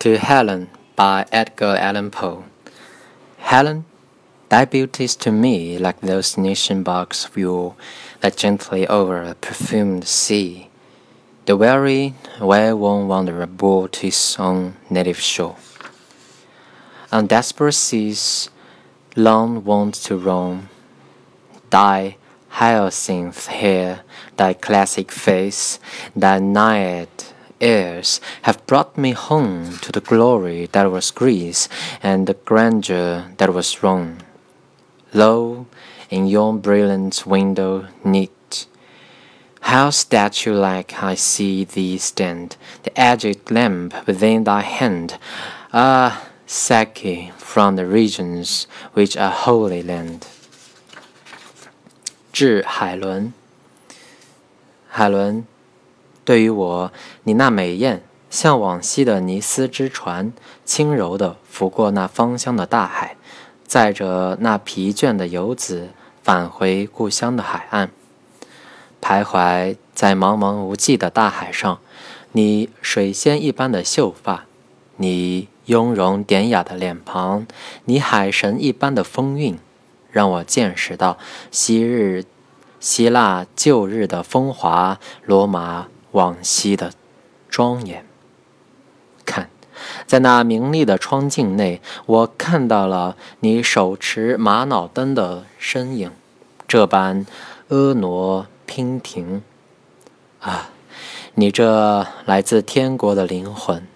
To Helen by Edgar Allan Poe. Helen, thy beauty's to me like those Nicéan barks of yore that gently over a perfumed sea the weary, way-worn wanderer bore to his own native shore. On desperate seas, long wont to roam, thy hyacinth hair, thy classic face, thy Naiad Airs have brought me home to the glory that was Greece and the grandeur that was Rome. Lo, in yon brilliant window neat, how statue like I see thee stand, the agate lamp within thy hand. Ah, Psyche from the regions which are holy land. 致海伦，海伦。对于我，你那美艳像往昔的尼斯之船，轻柔地拂过那芳香的大海，载着那疲倦的游子返回故乡的海岸，徘徊在茫茫无际的大海上。你水仙一般的秀发，你雍容典雅的脸庞，你海神一般的风韵，让我见识到昔日希腊旧日的风华，罗马。往昔的庄严。看，在那明丽的窗镜内，我看到了你手持玛瑙灯的身影，这般婀娜娉婷。啊，你这来自天国的灵魂！